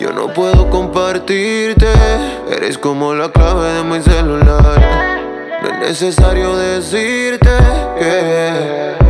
Yo no puedo compartirte. Eres como la clave de mi celular. No es necesario decirte que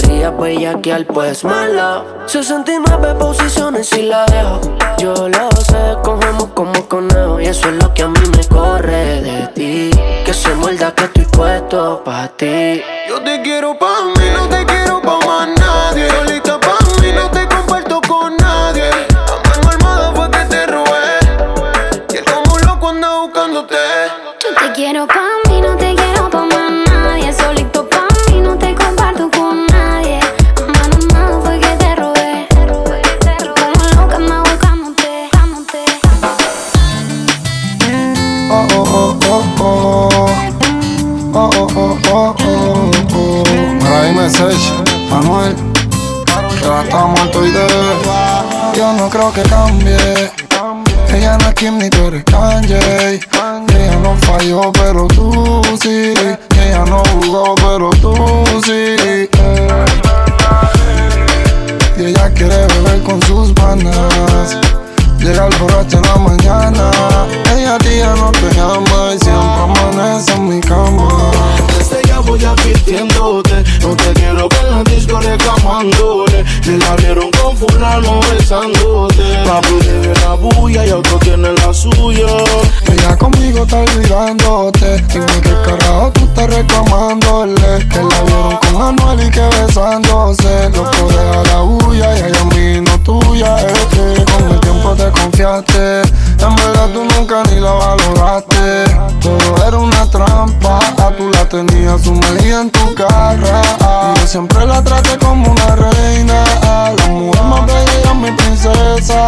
Tú querías bellaquear, pues malo. 69 posiciones y la dejo. Yo lo sé, cogemos como conejo. Y eso es lo que a mí me corre de ti. Que se muerda que estoy puesto pa' ti. Yo te quiero pa' No te quiero ver en la disco reclamándole Que la vieron con fulano besándote Papi debe la bulla y otro tiene la suya Ella conmigo está olvidándote. Dime que carajo tú estás reclamándole. Que la vieron con Anuel y que besándose. Loco, deja la bulla y ella a mí no tuya. Es que con el tiempo te confiaste. En verdad tú nunca ni la valoraste. Todo era una trampa. A tú la tenías sumergida en tu cara. Y yo siempre la traté como una reina. La mujer más bella mi princesa.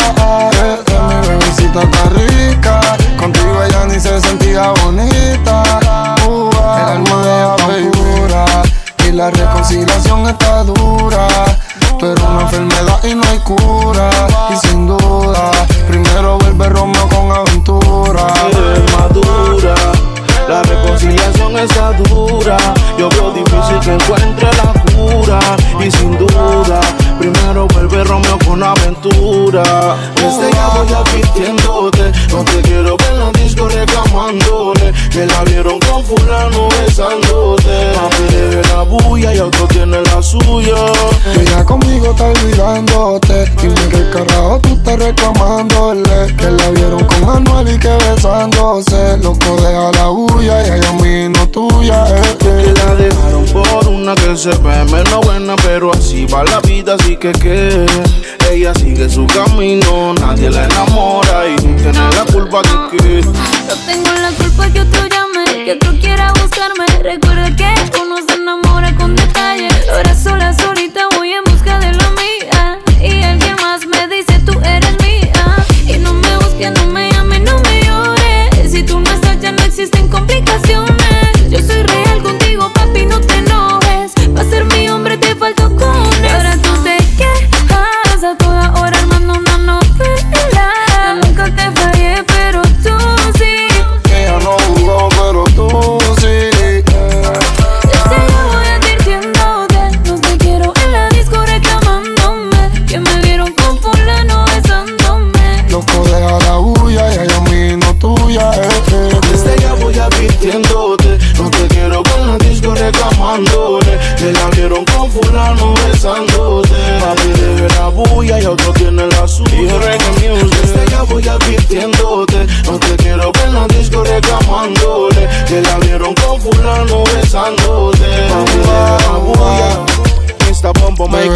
Mi bebecita está rica. Contigo ella ni se sentía bonita. El alma de ella. Y la reconciliación está dura. Tú eres una enfermedad y no hay cura. Y sin duda, primero vuelve Romeo con aventura. Se ve menos buena, pero así va la vida, así que que ella sigue su camino, nadie la enamora y tiene la culpa de que Yo tengo la culpa que otro llame, que otro quiera buscarme. Recuerda que uno se enamora con detalle. Ahora sola,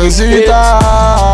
necessita.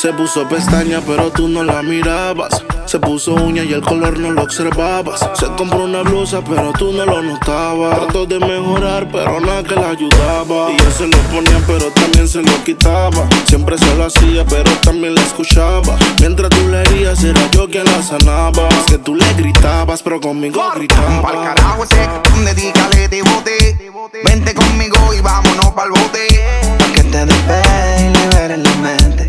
Se puso pestaña, pero tú no la mirabas. Se puso uña y el color no lo observabas. Se compró una blusa, pero tú no lo notabas. Trató de mejorar, pero nada que la ayudaba. Y yo se lo ponía, pero también se lo quitaba. Siempre se lo hacía, pero también la escuchaba. Mientras tú le herías, era yo quien la sanaba. Es que tú le gritabas, pero conmigo Pa'l gritaba. carajo ese, dedícale de bote. Vente conmigo y vámonos pa'l bote. Pa' que te despegue y liberes la mente.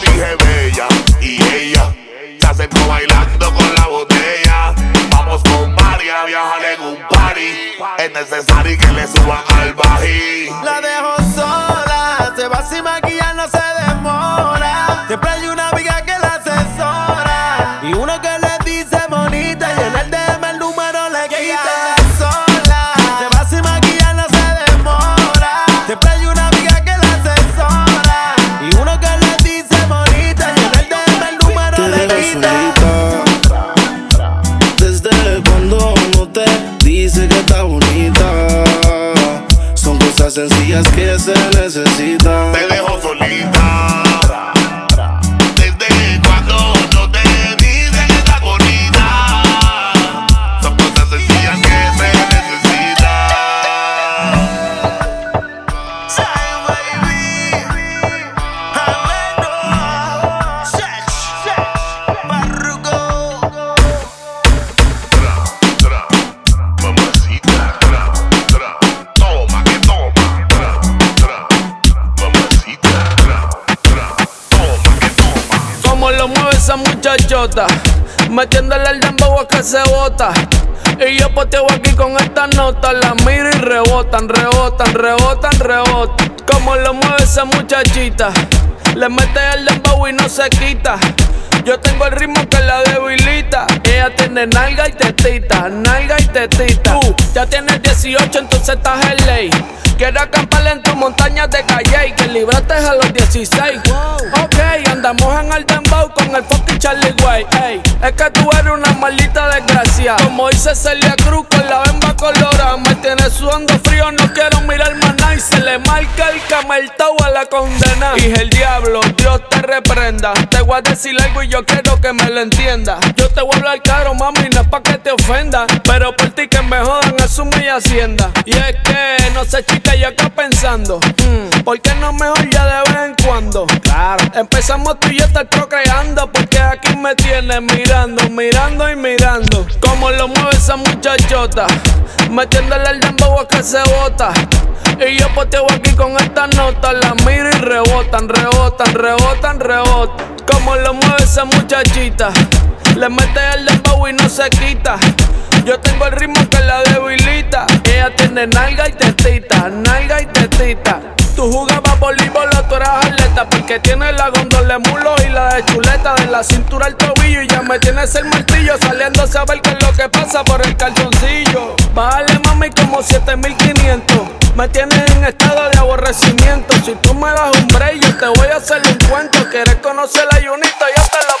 metiéndole el dembow a que se bota. Y yo poteo aquí con esta nota, la miro y rebotan, rebotan, rebotan, rebotan. Como lo mueve esa muchachita, le mete el dembow y no se quita. Yo tengo el ritmo que la debilita. Ella tiene nalga y tetita, nalga y tetita. Tú ya tienes 18, entonces estás en ley. Quiero acampar en tu montaña de calle y que libraste a los 16. Ok, ok, andamos en el dembow con el fucking Charlie Way. Ey, es que tú eres una maldita desgracia. Como dice Celia Cruz con la bemba colorada. Me tiene sudando frío, no quiero mirar más nada. Y se le marca el cameltao a la condena. Y el diablo, Dios te reprenda. Te voy a decir algo y yo quiero que me lo entienda. Yo te voy a hablar caro, mami, no es pa' que te ofenda. Pero por ti que me jodan, asume mi hacienda. Y es que, no sé, chica, yo acá pensando. Hmm, ¿Por qué no mejor ya de vez en cuando? Claro. Empezamos tú y yo estar procreando. Porque aquí me tienes mirando, mirando y mirando. Como lo mueve esa muchachota. Metiéndole el dembow a que se bota. Y yo poteo aquí con esta nota. La miro y rebotan, rebotan, rebotan, rebotan. Como lo mueve esa muchachita. Le mete el dembow y no se quita. Yo tengo el ritmo que la debilita. Ella tiene nalga y tetita, nalga y tetita. Tú jugabas voleibol o tú eras atleta Porque tienes la gondola de mulo y la de chuleta. De la cintura al tobillo y ya me tienes el martillo Saliendo a saber qué es lo que pasa por el calzoncillo. Bájale mami como 7500 Me tienes en estado de aborrecimiento. Si tú me das un break yo te voy a hacer un cuento. Quieres conocer la yo te lo presento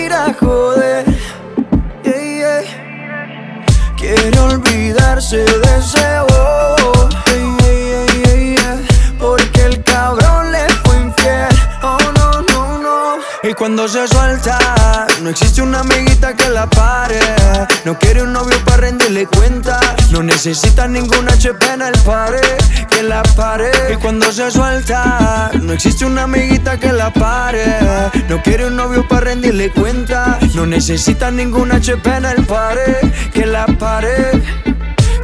Quiere olvidarse de ese cuando se suelta, no existe una amiguita que la pare. No quiere un novio para rendirle cuenta. No necesita ningún HP en el pared que la pare. Y cuando se suelta, no existe una amiguita que la pare. No quiere un novio para rendirle cuenta. No necesita ningún HP en el pared que la pare.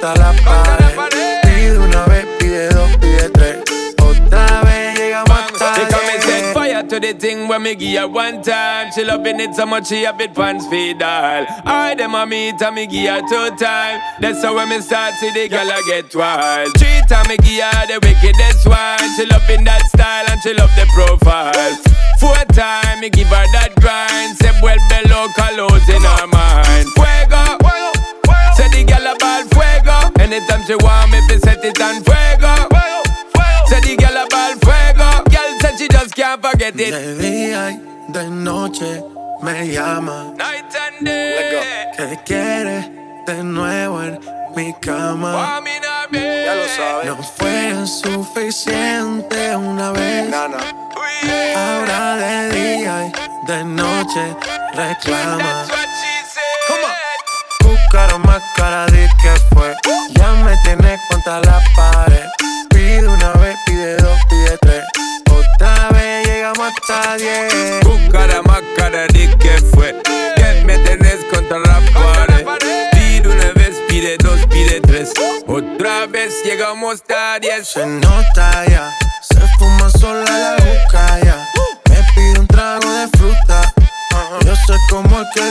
Contra la pared. Pide una vez, pide dos, pide tres. Otra vez llegamos hasta She come and set fire to the thing when me give her one time. She loving it so much she have it pants feed all. I them a meet and me give her two time. That's how when me start see the girl I get wild. Three time me give her the wickedest one. She loving that style and she love the profile. Four time me give her that grind. Say well below colors in her mind. Fuego. Say the girl a ball fuego. Anytime she want me, fi set it on fuego. Say the girl a ball fuego. Girl said she just can't forget it. De día y de noche me llama. Night and day. Que quiere de nuevo en mi cama. Be. Ya lo sabes. No fue suficiente una vez. Ahora de día y de noche reclama cara más cara, di que fue. Ya me tienes contra la pared. Pide una vez, pide dos, pide tres. Otra vez llegamos hasta diez. Tu cara más cara, di que fue. Ya me tenés contra la pared. Pide una vez, pide dos, pide tres. Otra vez llegamos hasta diez. Se nota ya, se fuma sola la boca ya. Me pide un trago de fruta. Yo sé cómo es que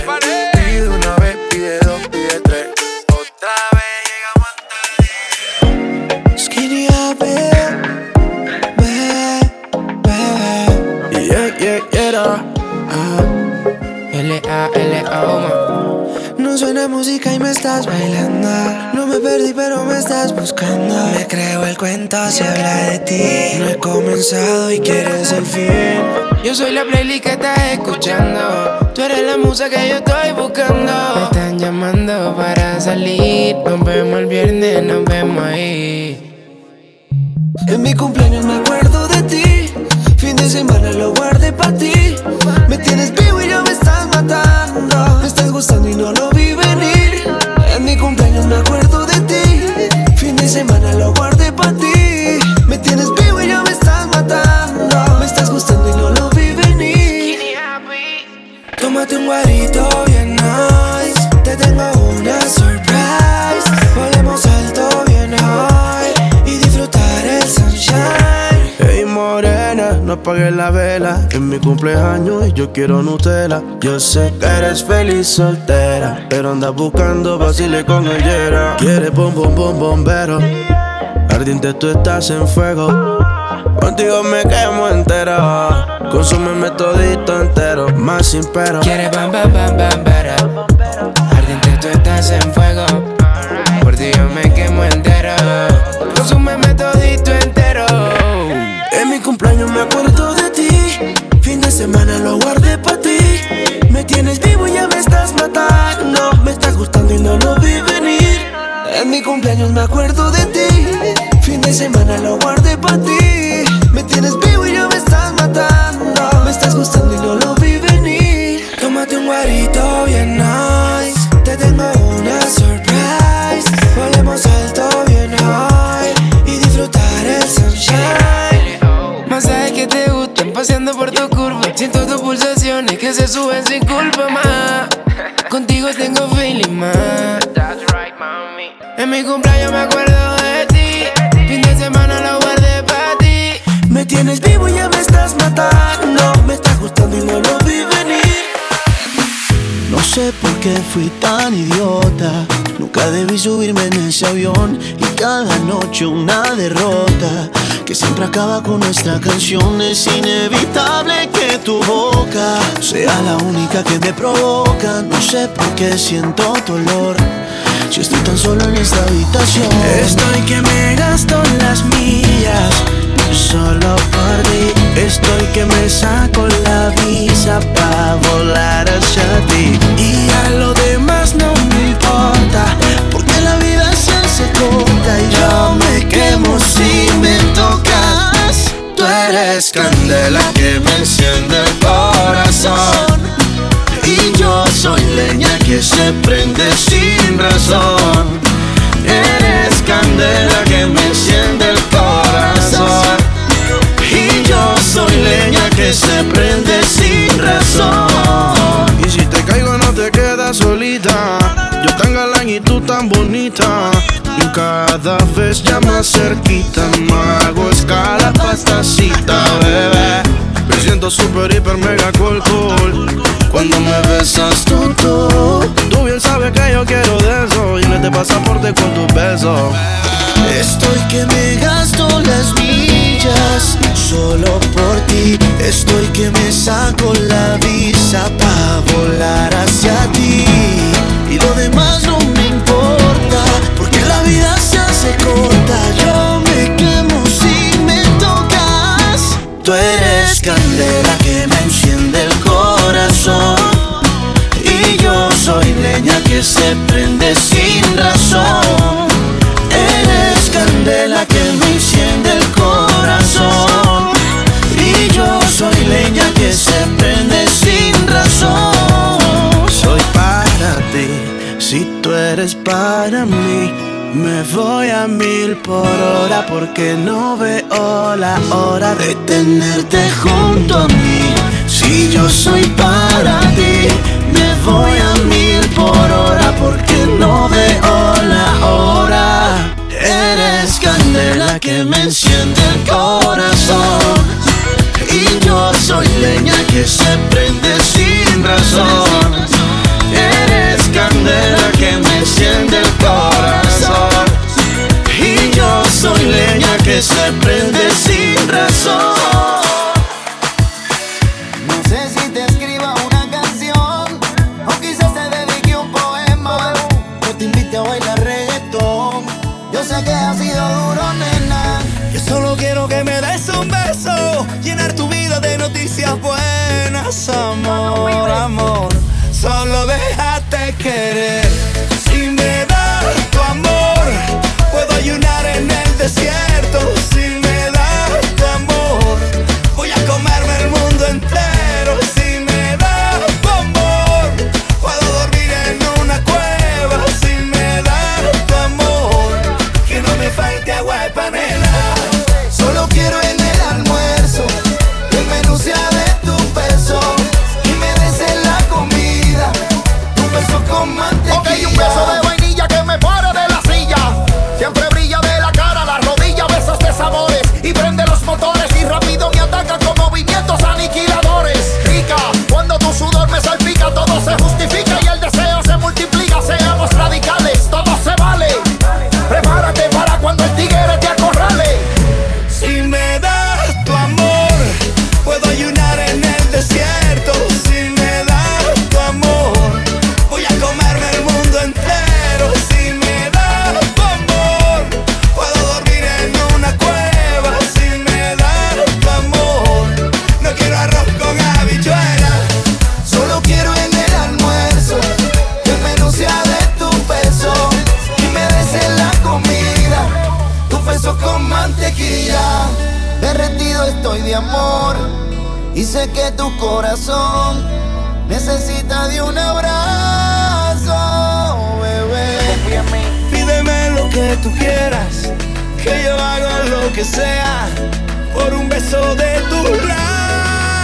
Pide dos, pide tres. Otra vez llegamos diez. Skinny up, baby, Yeah, yeah, yeah. L-A-L-O, No suena música y me estás bailando. No me perdí, pero me estás buscando. Me creo el cuento, se habla de ti. No he comenzado y quieres el fin. Yo soy la playlist que estás escuchando. Tú eres la musa que yo estoy buscando. Me están llamando para salir. Nos vemos el viernes, nos vemos ahí. En mi cumpleaños me acuerdo de ti. Fin de semana lo guardé para ti. Me tienes vivo y ya me estás matando. Me estás gustando y no lo vi venir. En mi cumpleaños me acuerdo de ti. Fin de semana lo guardé Tómate un guarito bien nice. Te tengo una surprise. Volemos alto bien high y disfrutar el sunshine. Hey morena, no apagues la vela En mi cumpleaños y yo quiero Nutella Yo sé que eres feliz soltera Pero andas buscando vacile con el Yera Quieres bom bom bom bombero Ardiente tú estás en fuego Contigo me quemo entera Consúmeme todito entero Más sin pero Quieres bam bam bam bam bara. Ardiente tú estás en fuego. Por ti yo me quemo entero. Consúmeme todito entero. En mi cumpleaños me acuerdo de ti. Fin de semana lo guardé para ti. Me tienes vivo y ya me estás matando. Me estás gustando y no lo vi venir. En mi cumpleaños me acuerdo de ti. Fin de semana lo guardé para ti. Me tienes vivo que se suben sin culpa más. Contigo tengo feeling más. En mi cumpleaños me acuerdo de ti. Fin de semana lo guardé para ti. Me tienes vivo y ya me estás matando. Me estás gustando y no lo vi venir. No sé por qué fui tan idiota. Nunca debí subirme en ese avión. Y cada noche una derrota. Que siempre acaba con nuestra canción. Es inevitable que tu boca sea la única que me provoca. No sé por qué siento dolor. Si estoy tan solo en esta habitación. Estoy que me gasto las millas Solo por ti. Estoy que me saco la visa para volar hacia ti. Y a lo demás no me importa. Porque la vida se hace corta y yo me quemo si me tocas. Tú eres candela que me enciende el corazón. Y yo soy leña que se prende sin razón. Eres candela que me enciende el corazón. Y yo soy leña que se prende sin razón. Y si te caigo no te quedas solita. Yo tan galán y tú tan bonita. Y cada vez ya más cerquita. No hago escala pa' esta cita, bebé siento super, hiper, mega cool, cool. Cuando me besas tú, tú. Tú bien sabes que yo quiero de eso Llena este pasaporte con tus besos. se prende sin razón. Eres candela que me enciende el corazón. Y yo soy leña que se prende sin razón. Soy para ti, si tú eres para mí. Me voy a mil por hora porque no veo la hora de tenerte junto a mí. Si yo soy para ti December Dice que tu corazón necesita de un abrazo, bebé. Pídeme lo que tú quieras, que yo haga lo que sea por un beso de tus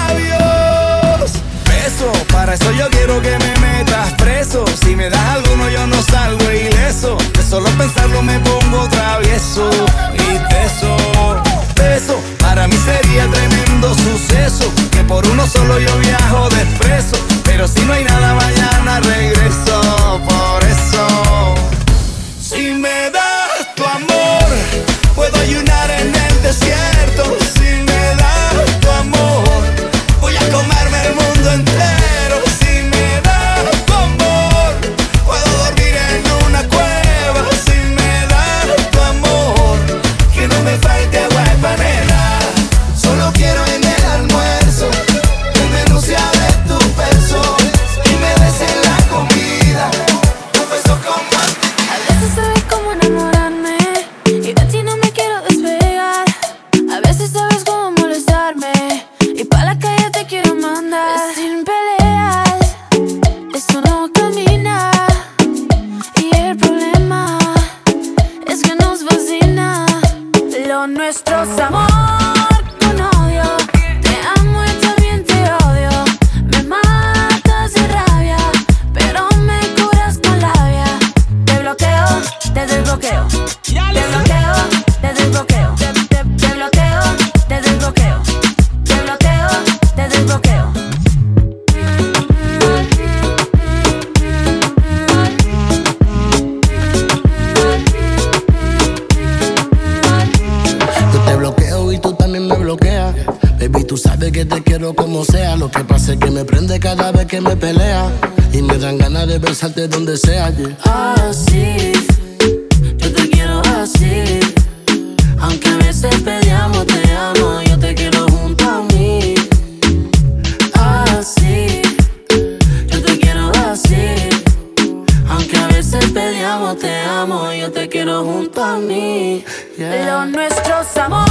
labios. Beso, para eso yo quiero que me metas preso. Si me das alguno, yo no salgo ileso. De solo pensarlo me pongo travieso y teso. Beso, para mí sería tremendo suceso por uno solo yo viajo de despreso. Pero si no hay nada, vayan a regresar. Que me pelea. Y me dan ganas de besarte donde sea. Así, yo te quiero así. Aunque a veces peleamos, te amo. Yo te quiero junto a mí. Así, yo te quiero así. Aunque a veces peleamos, te amo. Yo te quiero junto a mí. Lo nuestro es amor.